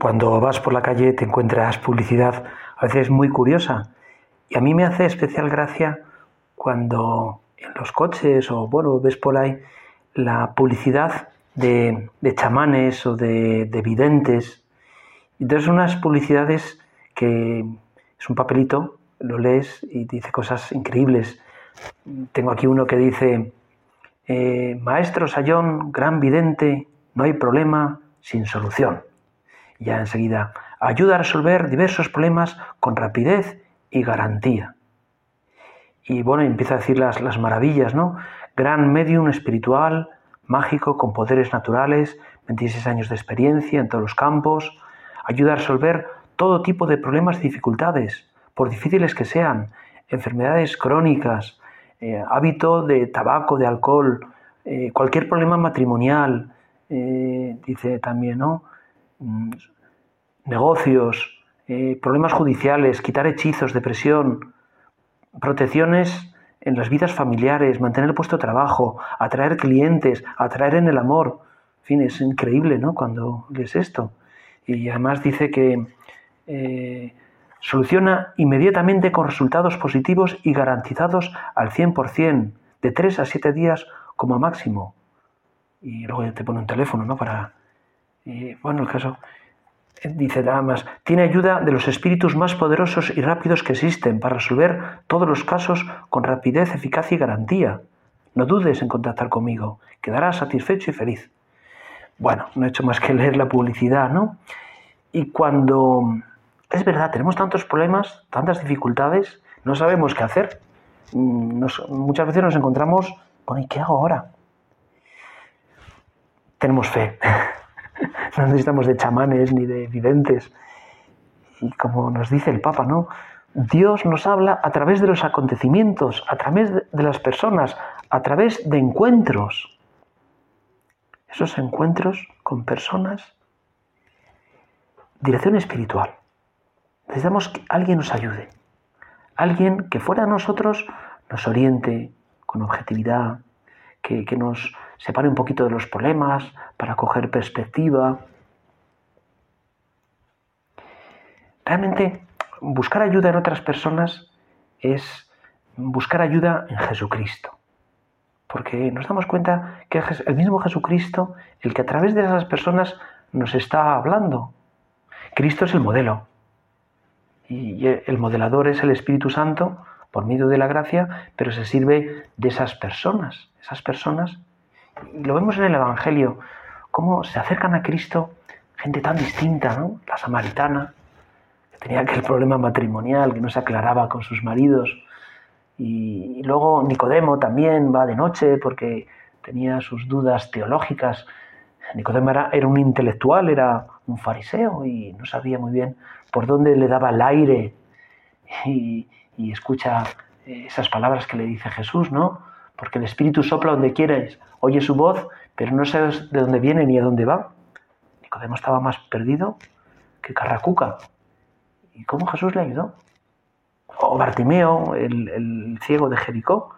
cuando vas por la calle te encuentras publicidad a veces muy curiosa. Y a mí me hace especial gracia cuando en los coches o bueno, ves por ahí la publicidad de, chamanes o de, de videntes. Entonces unas publicidades que es un papelito, lo lees y dice cosas increíbles. Tengo aquí uno que dice, eh, Maestro Sayón, gran vidente, no hay problema sin solución. Ya enseguida, ayuda a resolver diversos problemas con rapidez y garantía. Y bueno, empieza a decir las, las maravillas, ¿no? Gran medium espiritual, mágico, con poderes naturales, 26 años de experiencia en todos los campos, ayuda a resolver todo tipo de problemas y dificultades, por difíciles que sean, enfermedades crónicas, eh, hábito de tabaco, de alcohol, eh, cualquier problema matrimonial, eh, dice también, ¿no? Mm, negocios, problemas judiciales, quitar hechizos, depresión, protecciones en las vidas familiares, mantener el puesto de trabajo, atraer clientes, atraer en el amor. En fin, es increíble, ¿no? Cuando lees esto. Y además dice que Soluciona inmediatamente con resultados positivos y garantizados al 100%, de 3 a 7 días como máximo. Y luego te pone un teléfono, ¿no? Para... bueno, el caso... Eh, dice más, tiene ayuda de los espíritus más poderosos y rápidos que existen para resolver todos los casos con rapidez, eficacia y garantía. No dudes en contactar conmigo, quedarás satisfecho y feliz. Bueno, no he hecho más que leer la publicidad, ¿no? Y cuando es verdad, tenemos tantos problemas, tantas dificultades, no sabemos qué hacer. Mm, muchas veces nos encontramos con ¿y qué hago ahora? Tenemos fe. no necesitamos de chamanes ni de videntes. Y como nos dice el Papa, ¿no? Dios nos habla a través de los acontecimientos, a través de las personas, a través de encuentros. Esos encuentros con personas, dirección espiritual. Necesitamos que alguien nos ayude, alguien que fuera de nosotros nos oriente con objetividad, que, nos separe un poquito de los problemas para coger perspectiva. Realmente buscar ayuda en otras personas es buscar ayuda en Jesucristo. Porque nos damos cuenta que el mismo Jesucristo el que a través de esas personas nos está hablando. Cristo es el modelo y el modelador es el Espíritu Santo por medio de la gracia, pero se sirve de esas personas, esas personas. Y lo vemos en el Evangelio, cómo se acercan a Cristo gente tan distinta, ¿no? La samaritana, que tenía aquel problema matrimonial, que no se aclaraba con sus maridos. Y, luego Nicodemo también va de noche porque tenía sus dudas teológicas. Nicodemo era, era un intelectual, era un fariseo y no sabía muy bien por dónde le daba el aire y, escucha eh, esas palabras que le dice Jesús, ¿no? Porque el Espíritu sopla donde quieres, oye su voz, pero no sabes de dónde viene ni a dónde va. Nicodemo estaba más perdido que Carracuca. ¿Y cómo Jesús le ayudó? O Bartimeo, el, el ciego de Jericó.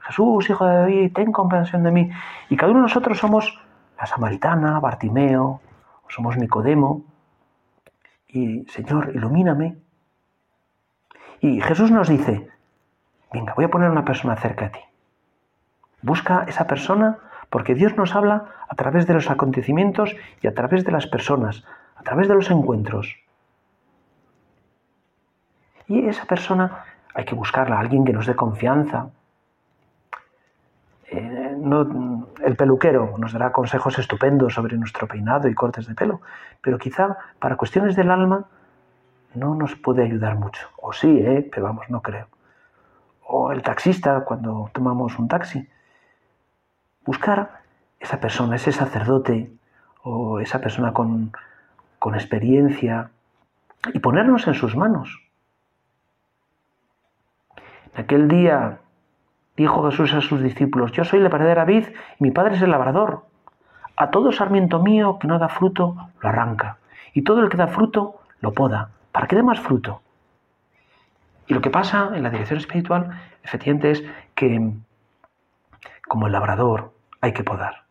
Jesús, hijo de David, ten compasión de mí. Y cada uno de nosotros somos la samaritana, Bartimeo, somos Nicodemo, y Señor, ilumíname. Y Jesús nos dice, venga, voy a poner una persona cerca de ti. Busca esa persona porque Dios nos habla a través de los acontecimientos y a través de las personas, a través de los encuentros. Y esa persona hay que buscarla, alguien que nos dé confianza. Eh, el peluquero nos dará consejos estupendos sobre nuestro peinado y cortes de pelo, pero quizá para cuestiones del alma no nos puede ayudar mucho. O sí, ¿eh? pero vamos, no creo. O el taxista cuando tomamos un taxi. Buscar esa persona, ese sacerdote o esa persona con, con experiencia y ponernos en sus manos. En aquel día Dijo Jesús a sus discípulos, yo soy la verdadera vid y mi Padre es el labrador. A todo sarmiento mío que no da fruto, lo arranca. Y todo el que da fruto, lo poda, para que dé más fruto. Y lo que pasa en la dirección espiritual, efectivamente, es que, como el labrador, hay que podar.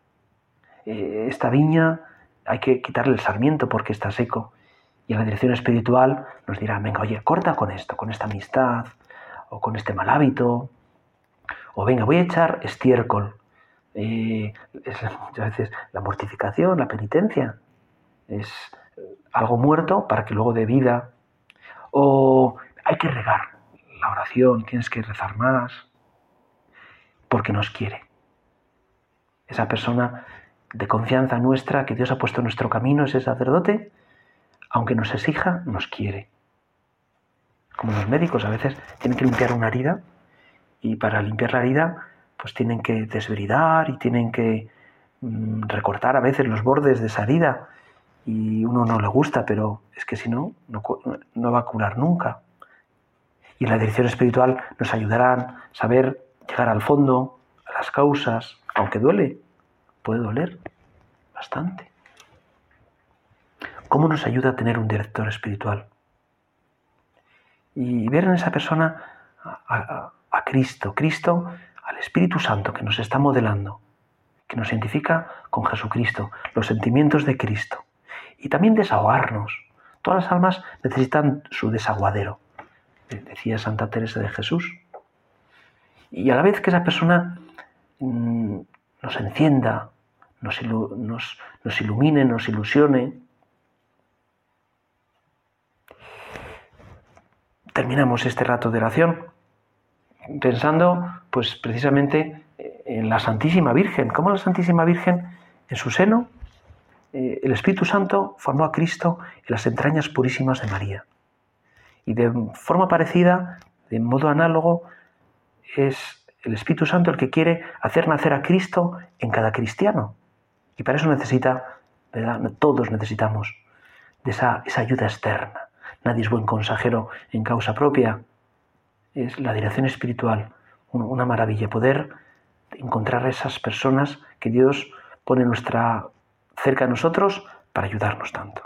Eh, esta viña hay que quitarle el sarmiento porque está seco. Y la dirección espiritual nos dirá, venga, oye, corta con esto, con esta amistad, o con este mal hábito, o venga, voy a echar estiércol. Eh, es muchas veces la mortificación, la penitencia, es algo muerto para que luego dé vida. O hay que regar la oración, tienes que rezar más, porque nos quiere. Esa persona de confianza nuestra que Dios ha puesto en nuestro camino, ese sacerdote, aunque nos exija, nos quiere. Como los médicos a veces tienen que limpiar una herida y para limpiar la herida pues tienen que desbridar y tienen que mm, recortar a veces los bordes de esa herida y uno no le gusta, pero es que si no, no, va a curar nunca. Y la dirección espiritual nos ayudarán a saber llegar al fondo, a las causas, aunque duele, puede doler bastante. ¿Cómo nos ayuda a tener un director espiritual? Y ver en esa persona a, Cristo, Cristo al Espíritu Santo que nos está modelando, que nos identifica con Jesucristo, los sentimientos de Cristo. Y también desahogarnos. Todas las almas necesitan su desaguadero, decía Santa Teresa de Jesús. Y a la vez que esa persona mm, nos encienda, nos, nos ilumine, nos ilusione, terminamos este rato de oración pensando pues precisamente en la Santísima Virgen, cómo la Santísima Virgen en su seno eh, el Espíritu Santo formó a Cristo en las entrañas purísimas de María. Y de forma parecida, de modo análogo, es el Espíritu Santo el que quiere hacer nacer a Cristo en cada cristiano. Y para eso necesita. Todos necesitamos de esa, esa ayuda externa. Nadie es buen consejero en causa propia. Es la dirección espiritual, una maravilla poder encontrar a esas personas que Dios pone nuestra, cerca de nosotros para ayudarnos tanto.